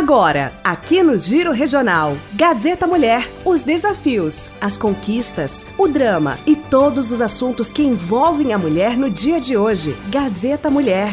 Agora, aqui no Giro Regional, Gazeta Mulher, os desafios, as conquistas, o drama e todos os assuntos que envolvem a mulher no dia de hoje. Gazeta Mulher.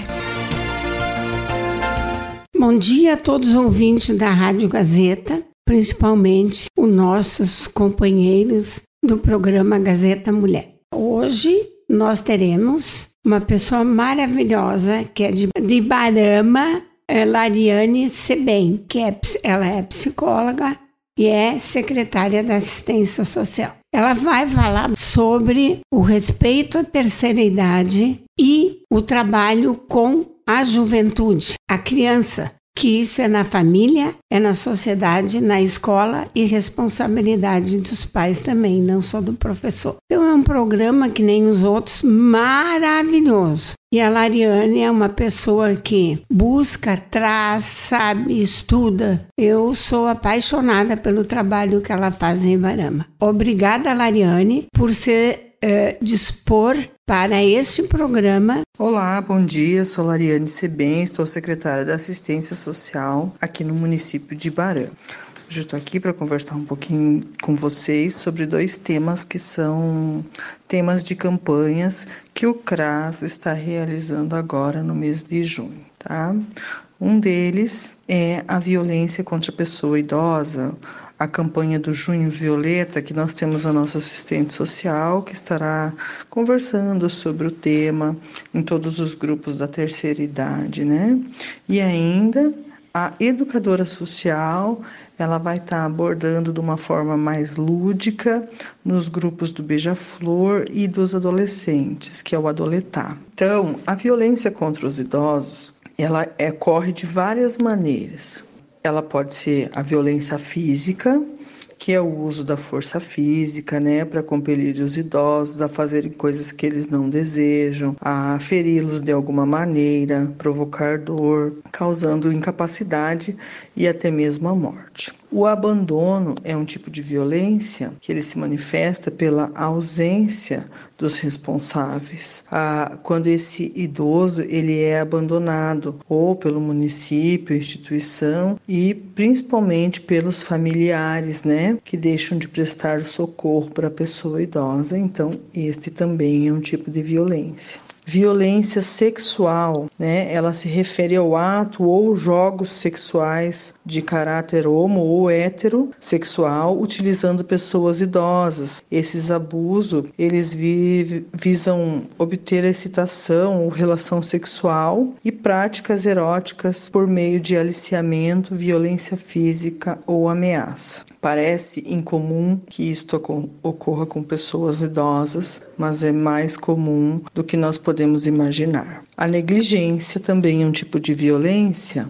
Bom dia a todos os ouvintes da Rádio Gazeta, principalmente os nossos companheiros do programa Gazeta Mulher. Hoje nós teremos uma pessoa maravilhosa que é de, de Barama, é Lariane Sebem, que é, ela é psicóloga e é secretária da assistência social. Ela vai falar sobre o respeito à terceira idade e o trabalho com a juventude, a criança, que isso é na família, é na sociedade, na escola e responsabilidade dos pais também, não só do professor. Então é um programa que nem os outros, maravilhoso. E a Lariane é uma pessoa que busca, traz, sabe, estuda. Eu sou apaixonada pelo trabalho que ela faz em Barama. Obrigada, Lariane, por ser uh, dispor para este programa. Olá, bom dia. Sou Lariane Sebem, estou secretária da Assistência Social aqui no município de Barã. Hoje estou aqui para conversar um pouquinho com vocês sobre dois temas que são temas de campanhas que o CRAS está realizando agora no mês de junho, tá? Um deles é a violência contra a pessoa idosa, a campanha do Junho Violeta, que nós temos a nossa assistente social que estará conversando sobre o tema em todos os grupos da terceira idade, né? E ainda a educadora social, ela vai estar abordando de uma forma mais lúdica nos grupos do Beija-Flor e dos adolescentes, que é o adoletar. Então, a violência contra os idosos, ela é, corre de várias maneiras. Ela pode ser a violência física, que é o uso da força física, né, para compelir os idosos a fazerem coisas que eles não desejam, a feri-los de alguma maneira, provocar dor, causando incapacidade e até mesmo a morte. O abandono é um tipo de violência que ele se manifesta pela ausência dos responsáveis. Ah, quando esse idoso ele é abandonado ou pelo município, instituição e principalmente pelos familiares, né, que deixam de prestar socorro para a pessoa idosa. Então, este também é um tipo de violência. Violência sexual, né? Ela se refere ao ato ou jogos sexuais de caráter homo ou heterossexual utilizando pessoas idosas. Esses abusos, eles vi visam obter excitação ou relação sexual e práticas eróticas por meio de aliciamento, violência física ou ameaça. Parece incomum que isto ocorra com pessoas idosas, mas é mais comum do que nós podemos imaginar. A negligência também é um tipo de violência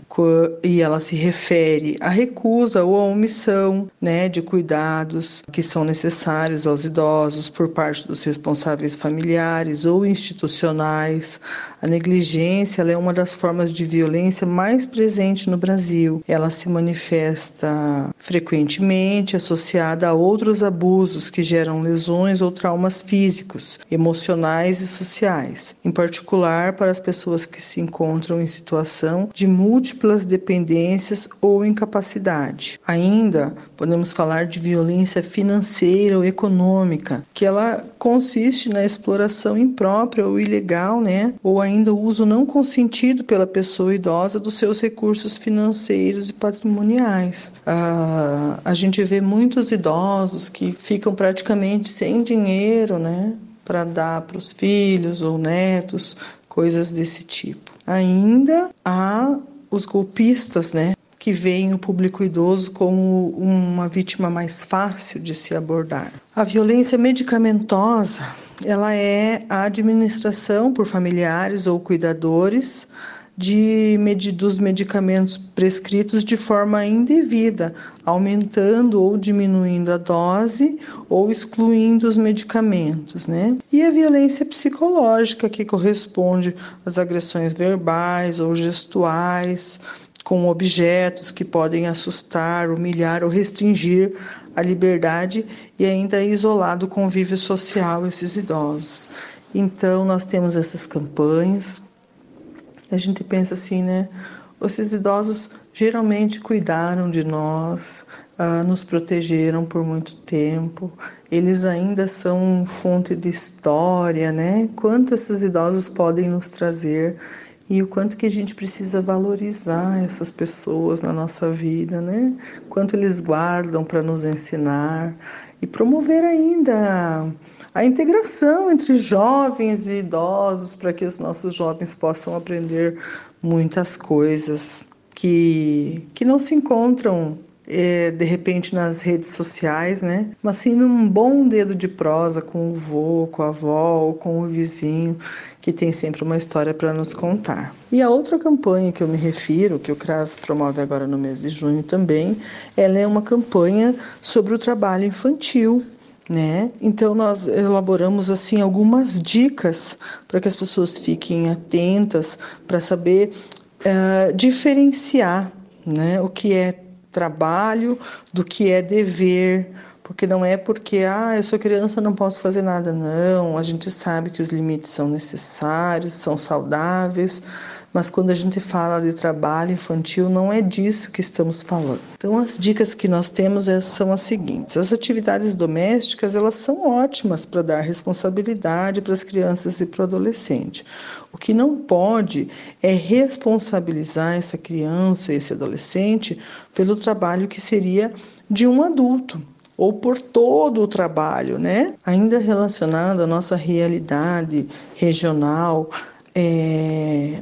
e ela se refere à recusa ou à omissão né, de cuidados que são necessários aos idosos por parte dos responsáveis familiares ou institucionais. A negligência é uma das formas de violência mais presente no Brasil. Ela se manifesta frequentemente associada a outros abusos que geram lesões ou traumas físicos, emocionais e sociais, em particular para as pessoas que se encontram em situação de múltiplas dependências ou incapacidade. Ainda podemos falar de violência financeira ou econômica, que ela consiste na exploração imprópria ou ilegal, né, ou ainda o uso não consentido pela pessoa idosa dos seus recursos financeiros e patrimoniais. Ah, a gente vê muitos idosos que ficam praticamente sem dinheiro, né, para dar para os filhos ou netos coisas desse tipo. Ainda há os golpistas, né? Que veem o público idoso como uma vítima mais fácil de se abordar. A violência medicamentosa, ela é a administração por familiares ou cuidadores de, dos medicamentos prescritos de forma indevida, aumentando ou diminuindo a dose ou excluindo os medicamentos, né? E a violência psicológica, que corresponde às agressões verbais ou gestuais, com objetos que podem assustar, humilhar ou restringir a liberdade e ainda isolar do convívio social esses idosos. Então, nós temos essas campanhas a gente pensa assim, né? esses idosos geralmente cuidaram de nós, uh, nos protegeram por muito tempo, eles ainda são fonte de história, né? Quanto esses idosos podem nos trazer e o quanto que a gente precisa valorizar essas pessoas na nossa vida, né? Quanto eles guardam para nos ensinar e promover ainda a integração entre jovens e idosos para que os nossos jovens possam aprender muitas coisas que, que não se encontram é, de repente nas redes sociais, né? Mas sim num bom dedo de prosa com o vô, com a avó ou com o vizinho, que tem sempre uma história para nos contar. E a outra campanha que eu me refiro, que o CRAS promove agora no mês de junho também, ela é uma campanha sobre o trabalho infantil, né? Então nós elaboramos assim algumas dicas para que as pessoas fiquem atentas para saber uh, diferenciar, né? O que é trabalho do que é dever, porque não é porque ah, eu sou criança, não posso fazer nada, não. A gente sabe que os limites são necessários, são saudáveis, mas quando a gente fala de trabalho infantil, não é disso que estamos falando. Então, as dicas que nós temos é, são as seguintes: as atividades domésticas elas são ótimas para dar responsabilidade para as crianças e para o adolescente. O que não pode é responsabilizar essa criança, esse adolescente, pelo trabalho que seria de um adulto ou por todo o trabalho, né? Ainda relacionado à nossa realidade regional, é,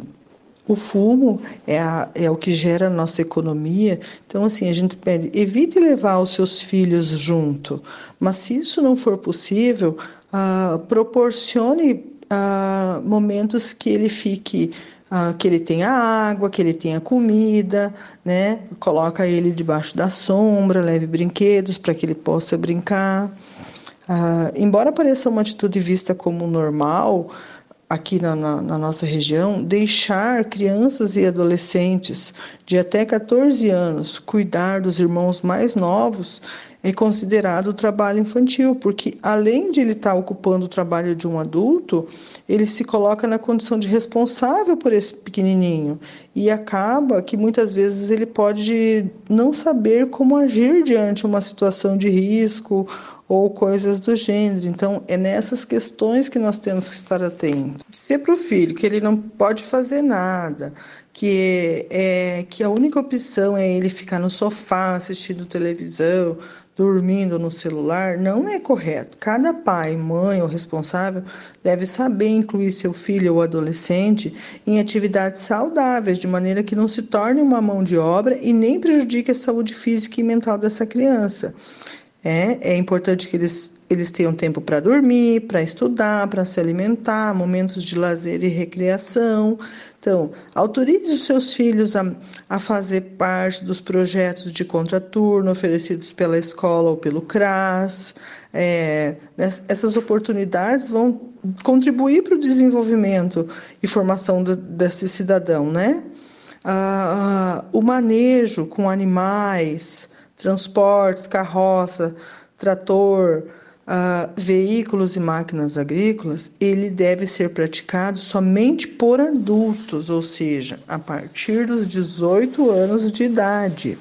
o fumo é, a, é o que gera a nossa economia. Então, assim, a gente pede, evite levar os seus filhos junto. Mas se isso não for possível, ah, proporcione ah, momentos que ele fique ah, que ele tenha água, que ele tenha comida, né? Coloca ele debaixo da sombra, leve brinquedos para que ele possa brincar. Ah, embora pareça uma atitude vista como normal, aqui na, na, na, nossa região, deixar crianças e adolescentes de até 14 anos cuidar dos irmãos mais novos é considerado trabalho infantil, porque além de ele estar ocupando o trabalho de um adulto, ele se coloca na condição de responsável por esse pequenininho. E acaba que muitas vezes ele pode não saber como agir diante uma situação de risco ou coisas do gênero. Então, é nessas questões que nós temos que estar atentos. Dizer para o filho que ele não pode fazer nada, que é que a única opção é ele ficar no sofá assistindo televisão, dormindo no celular, não é correto. Cada pai, mãe ou responsável deve saber incluir seu filho ou adolescente em atividades saudáveis, de maneira que não se torne uma mão de obra e nem prejudique a saúde física e mental dessa criança. É, é importante que eles, eles tenham tempo para dormir, para estudar, para se alimentar, momentos de lazer e recreação. Então, autorize os seus filhos a, a fazer parte dos projetos de contraturno oferecidos pela escola ou pelo CRAS. É, essas oportunidades vão contribuir para o desenvolvimento e formação do, desse cidadão, né? Ah, ah o manejo com animais, transportes, carroça, trator, uh, veículos e máquinas agrícolas, ele deve ser praticado somente por adultos, ou seja, a partir dos 18 anos de idade.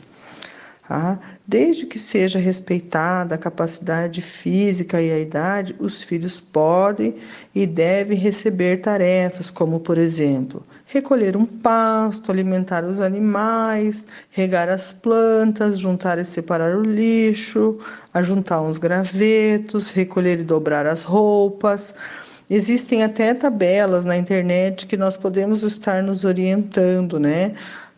Tá? Desde que seja respeitada a capacidade física e a idade, os filhos podem e devem receber tarefas, como, por exemplo, recolher um pasto, alimentar os animais, regar as plantas, juntar e separar o lixo, ajuntar uns gravetos, recolher e dobrar as roupas. Existem até tabelas na internet que nós podemos estar nos orientando, né?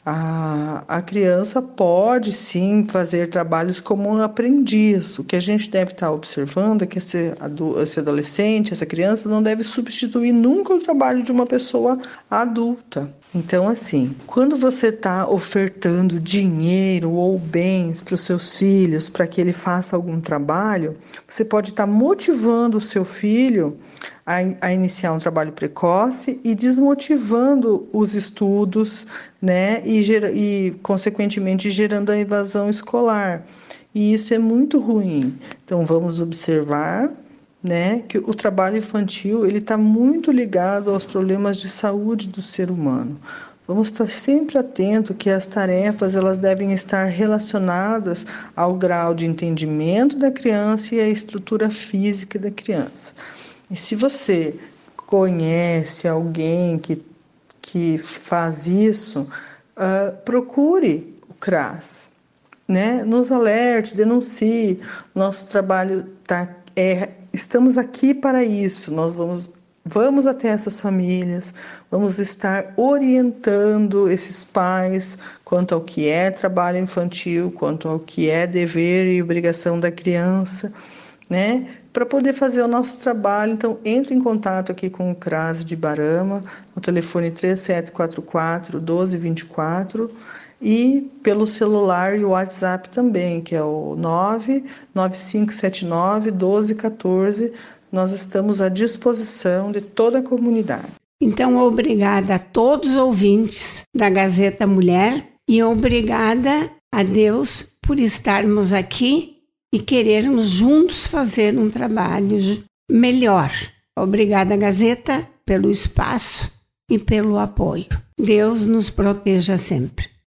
A, a criança pode sim fazer trabalhos como um aprendiz. O que a gente deve estar observando é que esse, esse adolescente, essa criança, não deve substituir nunca o trabalho de uma pessoa adulta. Então, assim, quando você está ofertando dinheiro ou bens para os seus filhos para que ele faça algum trabalho, você pode estar tá motivando o seu filho a, a, iniciar um trabalho precoce e desmotivando os estudos, né, e, e consequentemente gerando a evasão escolar. E isso é muito ruim. Então, vamos observar né, que o trabalho infantil ele está muito ligado aos problemas de saúde do ser humano. Vamos estar sempre atento que as tarefas elas devem estar relacionadas ao grau de entendimento da criança e à estrutura física da criança. E se você conhece alguém que, que faz isso, uh, procure o CRAS, né? Nos alerte, denuncie. Nosso trabalho tá é estamos aqui para isso. Nós vamos Vamos até essas famílias, vamos estar orientando esses pais quanto ao que é trabalho infantil, quanto ao que é dever e obrigação da criança, né? Para poder fazer o nosso trabalho, então entre em contato aqui com o CRAS de Barama, no telefone 3744 1224 e pelo celular e o WhatsApp também, que é o 99579 1214 nós estamos à disposição de toda a comunidade. Então, obrigada a todos os ouvintes da Gazeta Mulher e obrigada a Deus por estarmos aqui e querermos juntos fazer um trabalho melhor. Obrigada, Gazeta, pelo espaço e pelo apoio. Deus nos proteja sempre.